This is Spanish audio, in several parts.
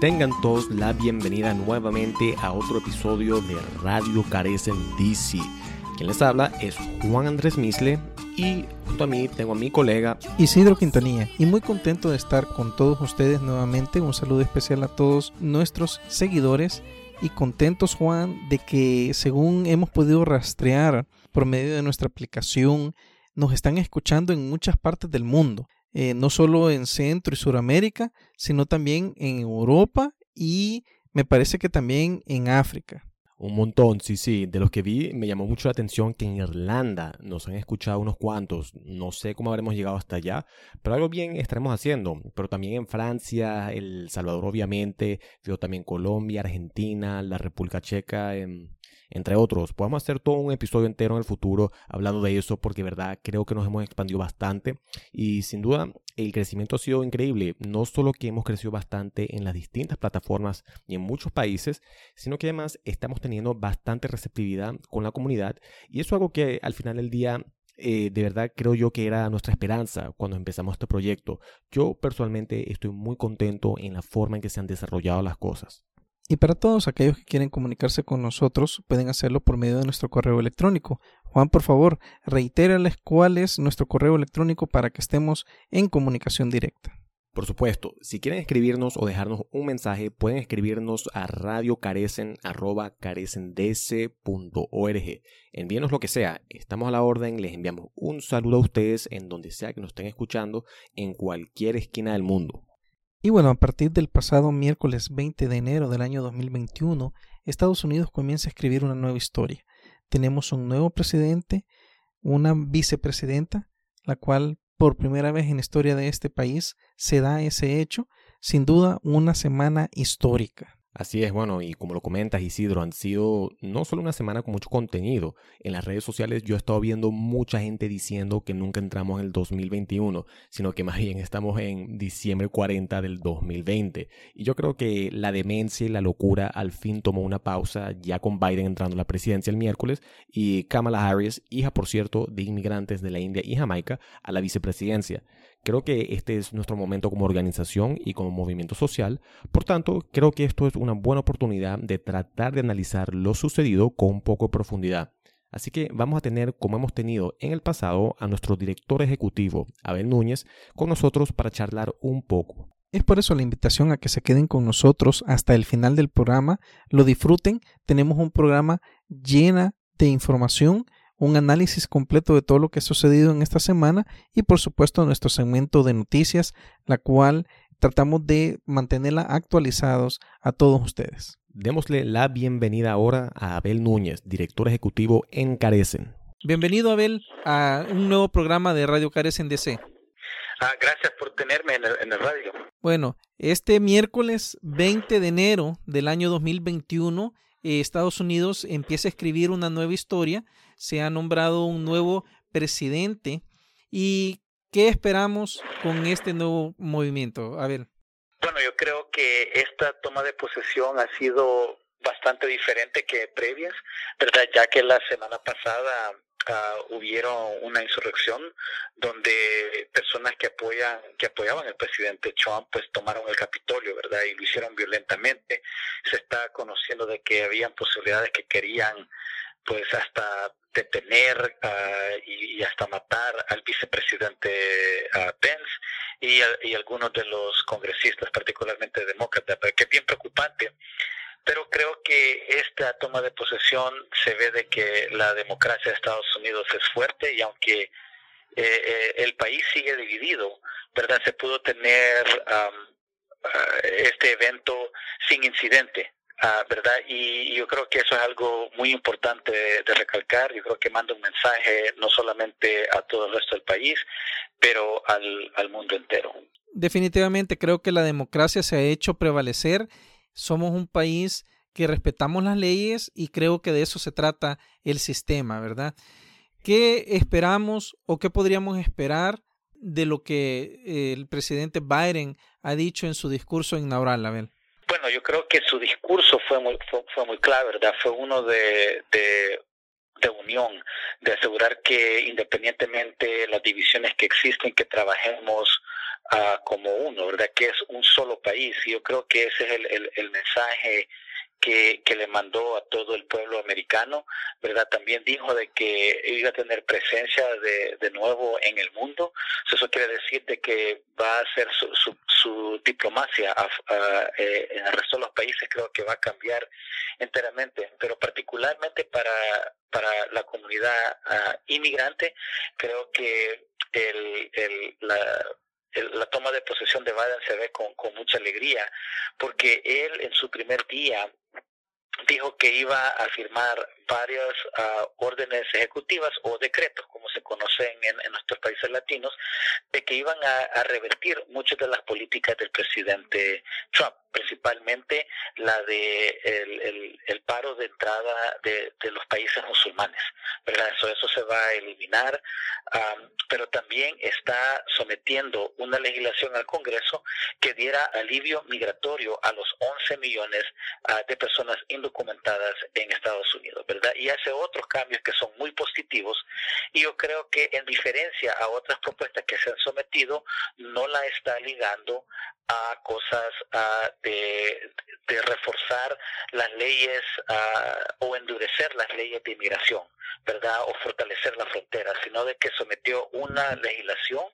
Tengan todos la bienvenida nuevamente a otro episodio de Radio Carecen DC. Quien les habla es Juan Andrés Misle y junto a mí tengo a mi colega Isidro Quintanilla y muy contento de estar con todos ustedes nuevamente. Un saludo especial a todos nuestros seguidores y contentos Juan de que según hemos podido rastrear por medio de nuestra aplicación nos están escuchando en muchas partes del mundo. Eh, no solo en Centro y Suramérica, sino también en Europa y me parece que también en África. Un montón, sí, sí. De los que vi, me llamó mucho la atención que en Irlanda nos han escuchado unos cuantos. No sé cómo habremos llegado hasta allá, pero algo bien estaremos haciendo. Pero también en Francia, El Salvador, obviamente. Veo también Colombia, Argentina, la República Checa. En entre otros. Podemos hacer todo un episodio entero en el futuro hablando de eso porque, verdad, creo que nos hemos expandido bastante y sin duda el crecimiento ha sido increíble. No solo que hemos crecido bastante en las distintas plataformas y en muchos países, sino que además estamos teniendo bastante receptividad con la comunidad y eso es algo que al final del día eh, de verdad creo yo que era nuestra esperanza cuando empezamos este proyecto. Yo personalmente estoy muy contento en la forma en que se han desarrollado las cosas. Y para todos aquellos que quieren comunicarse con nosotros, pueden hacerlo por medio de nuestro correo electrónico. Juan, por favor, reitérales cuál es nuestro correo electrónico para que estemos en comunicación directa. Por supuesto, si quieren escribirnos o dejarnos un mensaje, pueden escribirnos a radiocarecen.org. Envíenos lo que sea, estamos a la orden, les enviamos un saludo a ustedes en donde sea que nos estén escuchando, en cualquier esquina del mundo. Y bueno, a partir del pasado miércoles 20 de enero del año 2021, Estados Unidos comienza a escribir una nueva historia. Tenemos un nuevo presidente, una vicepresidenta, la cual por primera vez en la historia de este país se da ese hecho, sin duda una semana histórica. Así es, bueno, y como lo comentas Isidro, han sido no solo una semana con mucho contenido. En las redes sociales yo he estado viendo mucha gente diciendo que nunca entramos en el 2021, sino que más bien estamos en diciembre 40 del 2020. Y yo creo que la demencia y la locura al fin tomó una pausa ya con Biden entrando a la presidencia el miércoles y Kamala Harris, hija por cierto de inmigrantes de la India y Jamaica, a la vicepresidencia. Creo que este es nuestro momento como organización y como movimiento social. Por tanto, creo que esto es una buena oportunidad de tratar de analizar lo sucedido con poco profundidad. Así que vamos a tener, como hemos tenido en el pasado, a nuestro director ejecutivo, Abel Núñez, con nosotros para charlar un poco. Es por eso la invitación a que se queden con nosotros hasta el final del programa, lo disfruten, tenemos un programa llena de información un análisis completo de todo lo que ha sucedido en esta semana y por supuesto nuestro segmento de noticias, la cual tratamos de mantenerla actualizados a todos ustedes. Démosle la bienvenida ahora a Abel Núñez, director ejecutivo en Carecen. Bienvenido Abel a un nuevo programa de Radio Carecen DC. Ah, gracias por tenerme en el, en el radio. Bueno, este miércoles 20 de enero del año 2021 eh, Estados Unidos empieza a escribir una nueva historia, se ha nombrado un nuevo presidente y ¿qué esperamos con este nuevo movimiento? A ver. Bueno, yo creo que esta toma de posesión ha sido bastante diferente que previas, ¿verdad? Ya que la semana pasada uh, hubieron una insurrección donde que apoyan que apoyaban al presidente Trump pues tomaron el Capitolio, ¿verdad? Y lo hicieron violentamente. Se está conociendo de que habían posibilidades que querían pues hasta detener uh, y, y, hasta matar al vicepresidente uh, Pence y, y algunos de los congresistas, particularmente demócratas, que es bien preocupante pero creo que esta toma de posesión se ve de que la democracia de Estados Unidos es fuerte y aunque eh, eh, el país sigue dividido, ¿verdad? Se pudo tener um, uh, este evento sin incidente. Uh, ¿verdad? Y yo creo que eso es algo muy importante de, de, recalcar. Yo creo que manda un mensaje no solamente a todo el resto del país, pero al, al mundo entero. Definitivamente creo que la democracia se ha hecho prevalecer somos un país que respetamos las leyes y creo que de eso se trata el sistema, ¿verdad? ¿Qué esperamos o qué podríamos esperar de lo que eh, el presidente Biden ha dicho en su discurso inaugural, Abel? Bueno, yo creo que su discurso fue muy, fue, muy claro, ¿verdad? Fue uno de, de, unión, de asegurar que independientemente de las divisiones que existen, que trabajemos como uno, ¿verdad? Que es un solo país. Y yo creo que ese es el, el mensaje que, que, le mandó a todo el pueblo americano, ¿verdad? También dijo de que iba a tener presencia de, de nuevo en el mundo. Eso quiere decir de que va a hacer su, su, diplomacia eh, en el resto de los países, creo que va a cambiar enteramente, pero particularmente para, para la comunidad uh, inmigrante, creo que el, el, la, la toma de posesión de Biden se ve con, con mucha alegría, porque él en su primer día dijo que iba a firmar varias uh, órdenes ejecutivas o decretos, como se conocen en, nuestros países latinos, de que iban a, revertir muchas de las políticas del presidente Trump, principalmente la de el, paro de entrada de, los países musulmanes, ¿verdad? Eso, eso se va a eliminar, um, pero también está sometiendo una legislación al Congreso que diera alivio migratorio a los 11 millones uh, de personas indocumentadas en Estados Unidos. Y hace otros cambios que son muy positivos. Y yo creo que en diferencia a otras propuestas que se han sometido, no la está ligando a cosas de, reforzar las leyes o endurecer las leyes de inmigración, ¿verdad? O fortalecer la frontera, sino de que sometió una legislación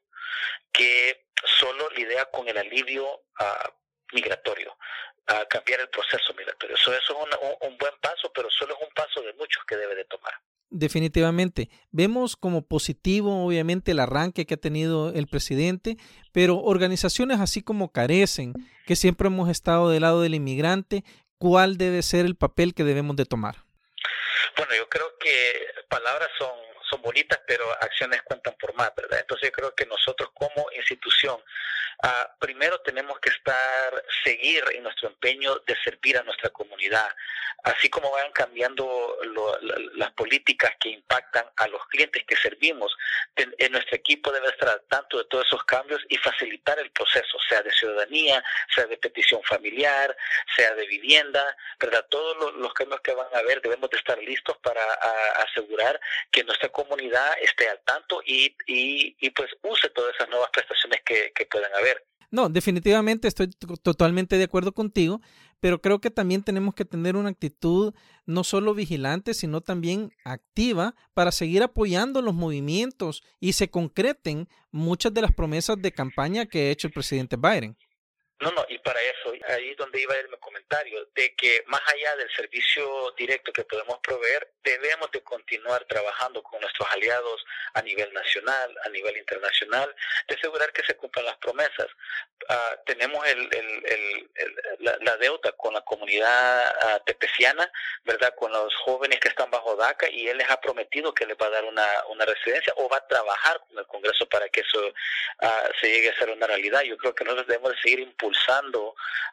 que solo lidia con el alivio uh, migratorio a cambiar el proceso migratorio. Eso, eso es un, un, buen paso, pero solo es un paso de muchos que debe de tomar. Definitivamente. Vemos como positivo, obviamente, el arranque que ha tenido el presidente, pero organizaciones así como carecen, que siempre hemos estado del lado del inmigrante, ¿cuál debe ser el papel que debemos de tomar? Bueno, yo creo que palabras son son bonitas, pero acciones cuentan por más, ¿verdad? Entonces yo creo que nosotros como institución, uh, primero tenemos que estar, seguir en nuestro empeño de servir a nuestra comunidad, así como vayan cambiando lo, la, las políticas que impactan a los clientes que servimos, en, nuestro equipo debe estar al tanto de todos esos cambios y facilitar el proceso, sea de ciudadanía, sea de petición familiar, sea de vivienda, ¿verdad? Todos los, cambios que van a haber debemos de estar listos para asegurar que nuestra comunidad esté al tanto y, y, y pues use todas esas nuevas prestaciones que, que puedan haber. No, definitivamente estoy totalmente de acuerdo contigo, pero creo que también tenemos que tener una actitud no solo vigilante, sino también activa para seguir apoyando los movimientos y se concreten muchas de las promesas de campaña que ha hecho el presidente Biden. No, no, y para eso, ahí es donde iba mi comentario, de que más allá del servicio directo que podemos proveer, debemos de continuar trabajando con nuestros aliados a nivel nacional, a nivel internacional, de asegurar que se cumplan las promesas. Uh, tenemos el, el, el, la, deuda con la comunidad uh, tepeciana, ¿verdad? Con los jóvenes que están bajo DACA y él les ha prometido que les va a dar una, una residencia o va a trabajar con el Congreso para que eso uh, se llegue a ser una realidad. Yo creo que nosotros debemos de seguir impulsando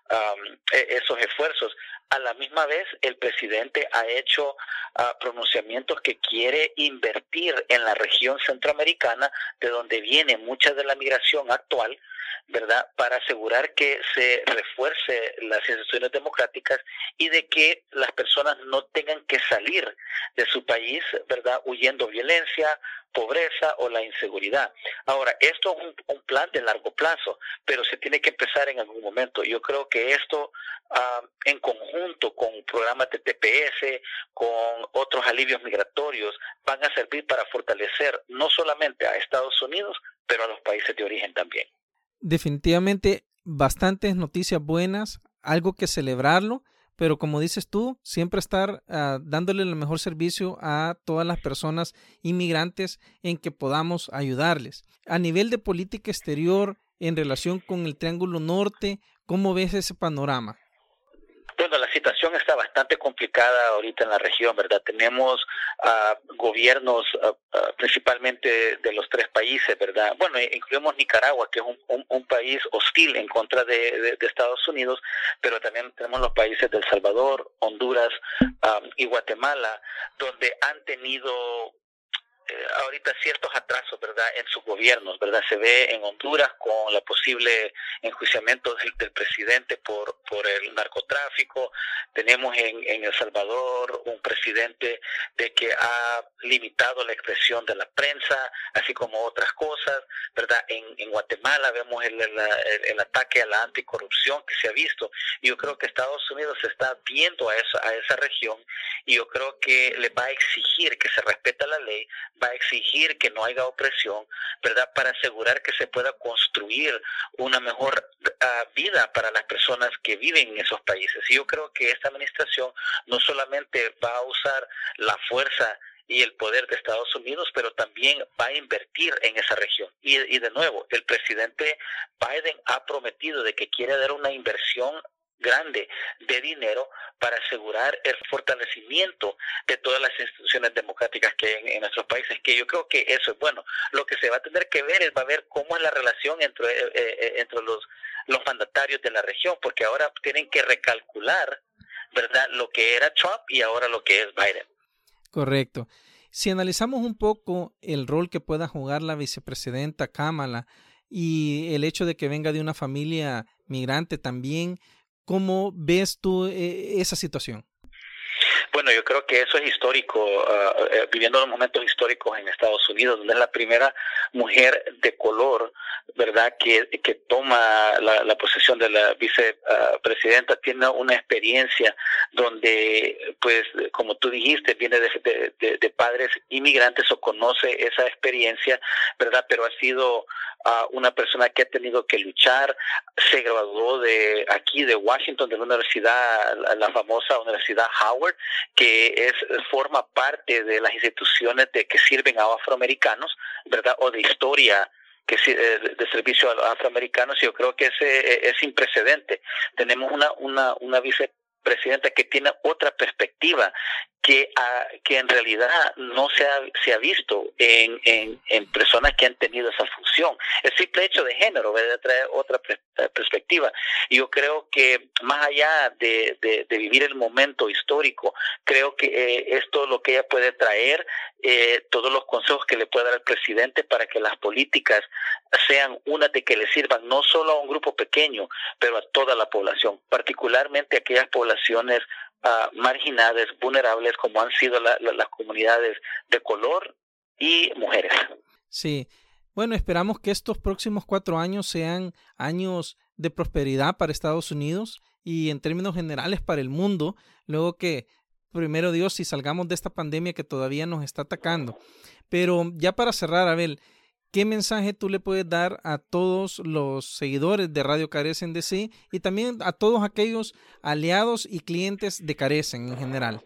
um, esos esfuerzos. A la misma vez, el presidente ha hecho uh, pronunciamientos que quiere invertir en la región centroamericana, de donde viene mucha de la migración actual, ¿verdad? Para asegurar que se refuerce las instituciones democráticas y de que las personas no tengan que salir de su país, ¿verdad? Huyendo violencia, pobreza o la inseguridad. Ahora, esto es un, plan de largo plazo, pero se tiene que empezar en algún momento. Yo creo que esto, uh, en conjunto con programas de TPS, con otros alivios migratorios, van a servir para fortalecer no solamente a Estados Unidos, pero a los países de origen también. Definitivamente, bastantes noticias buenas, algo que celebrarlo pero como dices tú, siempre estar uh, dándole el mejor servicio a todas las personas inmigrantes en que podamos ayudarles. A nivel de política exterior, en relación con el Triángulo Norte, ¿cómo ves ese panorama? Bueno, la situación está bastante complicada ahorita en la región, ¿verdad? Tenemos uh, gobiernos uh, uh, principalmente de los tres países, ¿verdad? Bueno, incluimos Nicaragua, que es un, país hostil en contra de, Estados Unidos, pero también tenemos los países de El Salvador, Honduras y Guatemala, donde han tenido ahorita ciertos atrasos, ¿verdad?, en sus gobiernos, ¿verdad? Se ve en Honduras con la posible enjuiciamiento del, presidente por, por el narcotráfico. Tenemos en, en El Salvador un presidente de que ha limitado la expresión de la prensa, así como otras cosas, ¿verdad? En, en Guatemala vemos el, el, ataque a la anticorrupción que se ha visto. Yo creo que Estados Unidos está viendo a esa, a esa región y yo creo que le va a exigir que se respete la ley, va a exigir que no haya opresión, ¿verdad? Para asegurar que se pueda construir una mejor uh, vida para las personas que viven en esos países. Y yo creo que esta administración no solamente va a usar la fuerza y el poder de Estados Unidos, pero también va a invertir en esa región. Y, y, de nuevo, el presidente Biden ha prometido de que quiere dar una inversión grande de dinero para asegurar el fortalecimiento de todas las instituciones democráticas que hay en, nuestros países, que yo creo que eso es bueno. Lo que se va a tener que ver es va a ver cómo es la relación entre, eh, eh, entre los, los mandatarios de la región, porque ahora tienen que recalcular, ¿verdad?, lo que era Trump y ahora lo que es Biden. Correcto. Si analizamos un poco el rol que pueda jugar la vicepresidenta Kamala y el hecho de que venga de una familia migrante también, ¿Cómo ves tú eh, esa situación? Bueno, yo creo que eso es histórico, uh, viviendo los momentos históricos en Estados Unidos, donde es la primera mujer de color, ¿verdad?, que, que toma la, la posesión de la vicepresidenta, tiene una experiencia donde, pues, como tú dijiste, viene de, de, padres inmigrantes o conoce esa experiencia, ¿verdad?, pero ha sido uh, una persona que ha tenido que luchar, se graduó de aquí, de Washington, de la universidad, la famosa Universidad Howard, que es forma parte de las instituciones de que sirven a afroamericanos, ¿verdad? O de historia que eh, de servicio a afroamericanos yo creo que ese eh, es sin precedente. Tenemos una una una vicepresidenta que tiene otra perspectiva que, que en realidad no se ha, visto en, en, en, personas que han tenido esa función. El simple hecho de género a traer otra eh, perspectiva. Yo creo que más allá de, vivir el momento histórico, creo que eh, esto lo que ella puede traer, eh, todos los consejos que le puede dar el presidente para que las políticas sean unas de que le sirvan no solo a un grupo pequeño, pero a toda la población, particularmente aquellas poblaciones uh, marginadas, vulnerables, como han sido la, la, las comunidades de color y mujeres. Sí. Bueno, esperamos que estos próximos cuatro años sean años de prosperidad para Estados Unidos y en términos generales para el mundo, luego que, primero Dios, si salgamos de esta pandemia que todavía nos está atacando. Pero ya para cerrar, Abel, ¿Qué mensaje tú le puedes dar a todos los seguidores de Radio Carecen de sí y también a todos aquellos aliados y clientes de Carecen en general?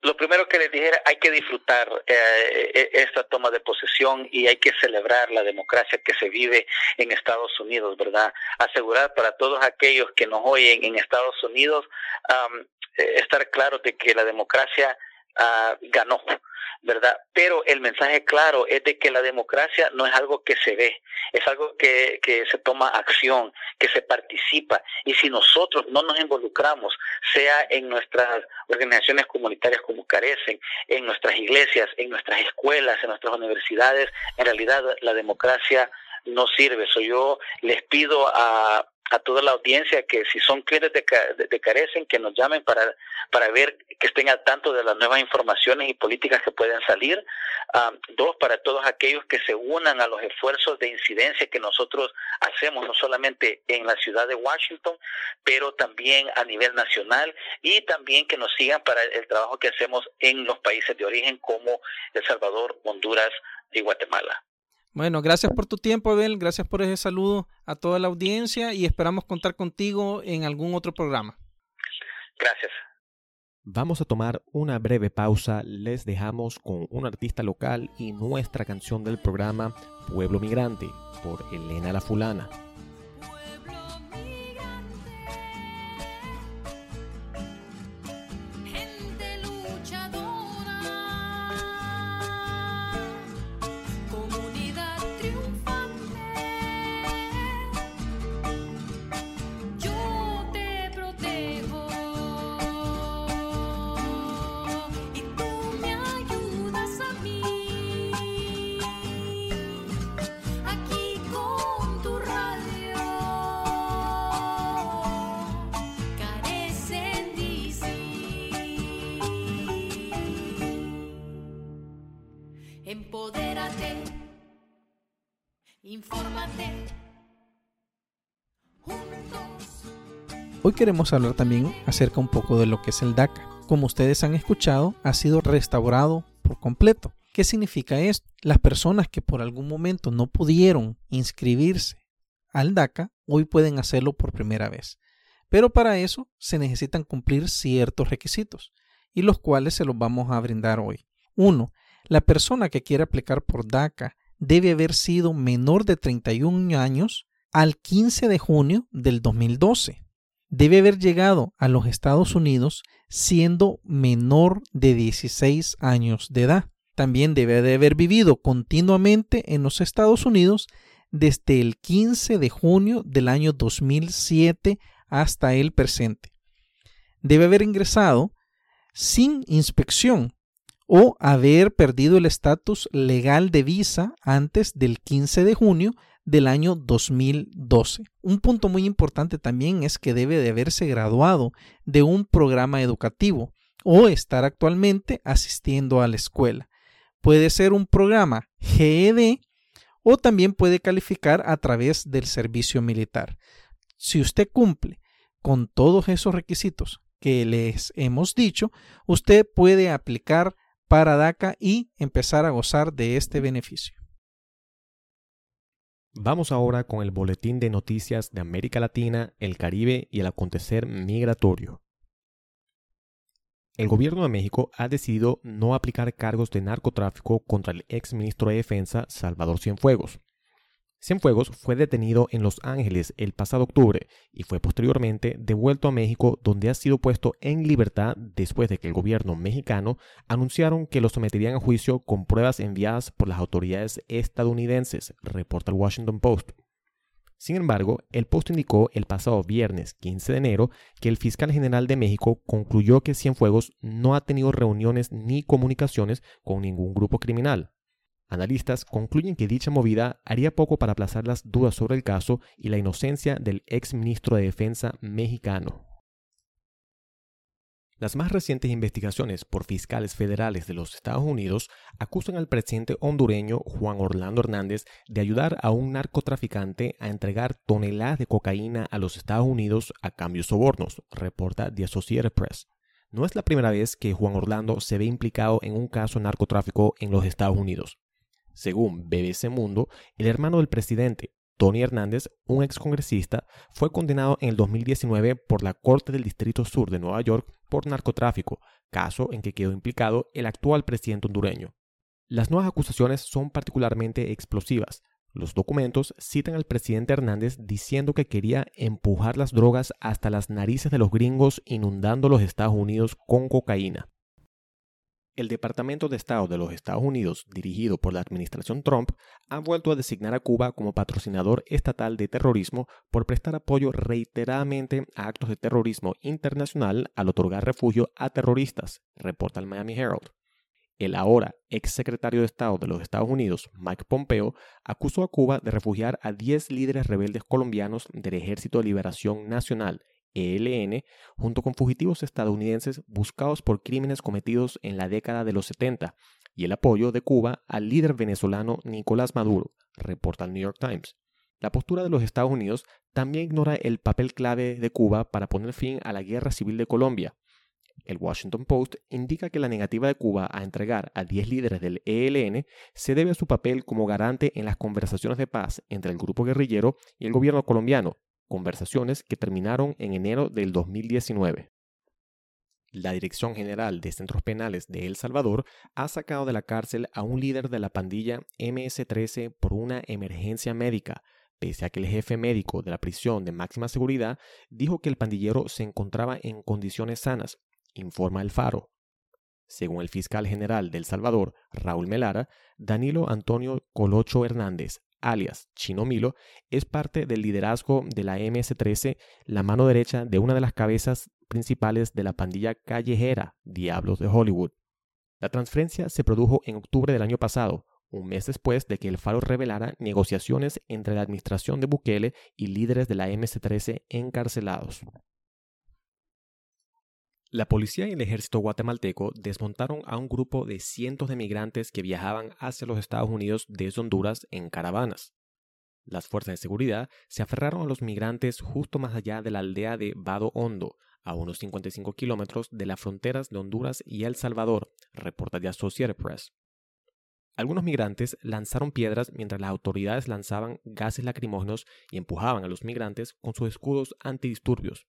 Lo primero que les dijera, hay que disfrutar eh, esta toma de posesión y hay que celebrar la democracia que se vive en Estados Unidos, ¿verdad? Asegurar para todos aquellos que nos oyen en Estados Unidos, um, estar claro de que la democracia uh, ganó ¿verdad? Pero el mensaje claro es de que la democracia no es algo que se ve, es algo que, que se toma acción, que se participa. Y si nosotros no nos involucramos, sea en nuestras organizaciones comunitarias como carecen, en nuestras iglesias, en nuestras escuelas, en nuestras universidades, en realidad la democracia no sirve. So yo les pido a, a toda la audiencia que si son clientes de, de, de, Carecen, que nos llamen para, para ver que estén al tanto de las nuevas informaciones y políticas que pueden salir. Um, dos, para todos aquellos que se unan a los esfuerzos de incidencia que nosotros hacemos, no solamente en la ciudad de Washington, pero también a nivel nacional y también que nos sigan para el trabajo que hacemos en los países de origen como El Salvador, Honduras y Guatemala. Bueno, gracias por tu tiempo, Abel. Gracias por ese saludo a toda la audiencia y esperamos contar contigo en algún otro programa. Gracias. Vamos a tomar una breve pausa. Les dejamos con un artista local y nuestra canción del programa Pueblo Migrante por Elena La Fulana. Hoy queremos hablar también acerca un poco de lo que es el DACA. Como ustedes han escuchado, ha sido restaurado por completo. ¿Qué significa esto? Las personas que por algún momento no pudieron inscribirse al DACA, hoy pueden hacerlo por primera vez. Pero para eso se necesitan cumplir ciertos requisitos, y los cuales se los vamos a brindar hoy. Uno, La persona que quiere aplicar por DACA debe haber sido menor de 31 años al 15 de junio del 2012 debe haber llegado a los Estados Unidos siendo menor de 16 años de edad. También debe de haber vivido continuamente en los Estados Unidos desde el 15 de junio del año 2007 hasta el presente. Debe haber ingresado sin inspección o haber perdido el estatus legal de visa antes del 15 de junio del año 2012. Un punto muy importante también es que debe de haberse graduado de un programa educativo o estar actualmente asistiendo a la escuela. Puede ser un programa GED o también puede calificar a través del servicio militar. Si usted cumple con todos esos requisitos que les hemos dicho, usted puede aplicar para DACA y empezar a gozar de este beneficio. Vamos ahora con el boletín de noticias de América Latina, el Caribe y el acontecer migratorio. El gobierno de México ha decidido no aplicar cargos de narcotráfico contra el ex ministro de Defensa Salvador Cienfuegos, Cienfuegos fue detenido en Los Ángeles el pasado octubre y fue posteriormente devuelto a México donde ha sido puesto en libertad después de que el gobierno mexicano anunciaron que lo someterían a juicio con pruebas enviadas por las autoridades estadounidenses, reporta el Washington Post. Sin embargo, el Post indicó el pasado viernes 15 de enero que el fiscal general de México concluyó que Cienfuegos no ha tenido reuniones ni comunicaciones con ningún grupo criminal. Analistas concluyen que dicha movida haría poco para aplazar las dudas sobre el caso y la inocencia del ex ministro de Defensa mexicano. Las más recientes investigaciones por fiscales federales de los Estados Unidos acusan al presidente hondureño Juan Orlando Hernández de ayudar a un narcotraficante a entregar toneladas de cocaína a los Estados Unidos a cambio de sobornos, reporta The Associated Press. No es la primera vez que Juan Orlando se ve implicado en un caso de narcotráfico en los Estados Unidos. Según BBC Mundo, el hermano del presidente, Tony Hernández, un excongresista, fue condenado en el 2019 por la Corte del Distrito Sur de Nueva York por narcotráfico, caso en que quedó implicado el actual presidente hondureño. Las nuevas acusaciones son particularmente explosivas. Los documentos citan al presidente Hernández diciendo que quería empujar las drogas hasta las narices de los gringos inundando los Estados Unidos con cocaína. El Departamento de Estado de los Estados Unidos, dirigido por la administración Trump, ha vuelto a designar a Cuba como patrocinador estatal de terrorismo por prestar apoyo reiteradamente a actos de terrorismo internacional al otorgar refugio a terroristas, reporta el Miami Herald. El ahora ex secretario de Estado de los Estados Unidos, Mike Pompeo, acusó a Cuba de refugiar a 10 líderes rebeldes colombianos del Ejército de Liberación Nacional ELN, junto con fugitivos estadounidenses buscados por crímenes cometidos en la década de los 70, y el apoyo de Cuba al líder venezolano Nicolás Maduro, reporta el New York Times. La postura de los Estados Unidos también ignora el papel clave de Cuba para poner fin a la guerra civil de Colombia. El Washington Post indica que la negativa de Cuba a entregar a 10 líderes del ELN se debe a su papel como garante en las conversaciones de paz entre el grupo guerrillero y el gobierno colombiano, conversaciones que terminaron en enero del 2019. La Dirección General de Centros Penales de El Salvador ha sacado de la cárcel a un líder de la pandilla MS-13 por una emergencia médica, pese a que el jefe médico de la prisión de máxima seguridad dijo que el pandillero se encontraba en condiciones sanas, informa el Faro. Según el fiscal general de El Salvador, Raúl Melara, Danilo Antonio Colocho Hernández alias Chino Milo, es parte del liderazgo de la MS-13, la mano derecha de una de las cabezas principales de la pandilla callejera Diablos de Hollywood. La transferencia se produjo en octubre del año pasado, un mes después de que el Faro revelara negociaciones entre la administración de Bukele y líderes de la MS-13 encarcelados. La policía y el ejército guatemalteco desmontaron a un grupo de cientos de migrantes que viajaban hacia los Estados Unidos desde Honduras en caravanas. Las fuerzas de seguridad se aferraron a los migrantes justo más allá de la aldea de Vado Hondo, a unos 55 kilómetros de las fronteras de Honduras y El Salvador, reporta The Associated Press. Algunos migrantes lanzaron piedras mientras las autoridades lanzaban gases lacrimógenos y empujaban a los migrantes con sus escudos antidisturbios.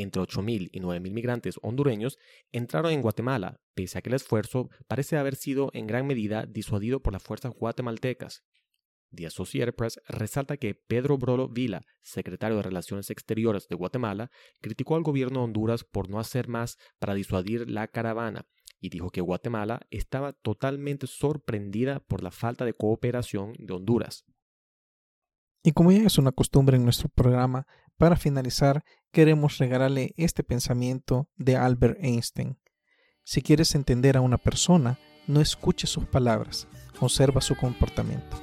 Entre 8.000 y 9.000 migrantes hondureños entraron en Guatemala, pese a que el esfuerzo parece haber sido en gran medida disuadido por las fuerzas guatemaltecas. The Associated Press resalta que Pedro Brolo Vila, secretario de Relaciones Exteriores de Guatemala, criticó al gobierno de Honduras por no hacer más para disuadir la caravana y dijo que Guatemala estaba totalmente sorprendida por la falta de cooperación de Honduras. Y como ya es una costumbre en nuestro programa, para finalizar queremos regalarle este pensamiento de Albert Einstein. Si quieres entender a una persona, no escuches sus palabras, observa su comportamiento.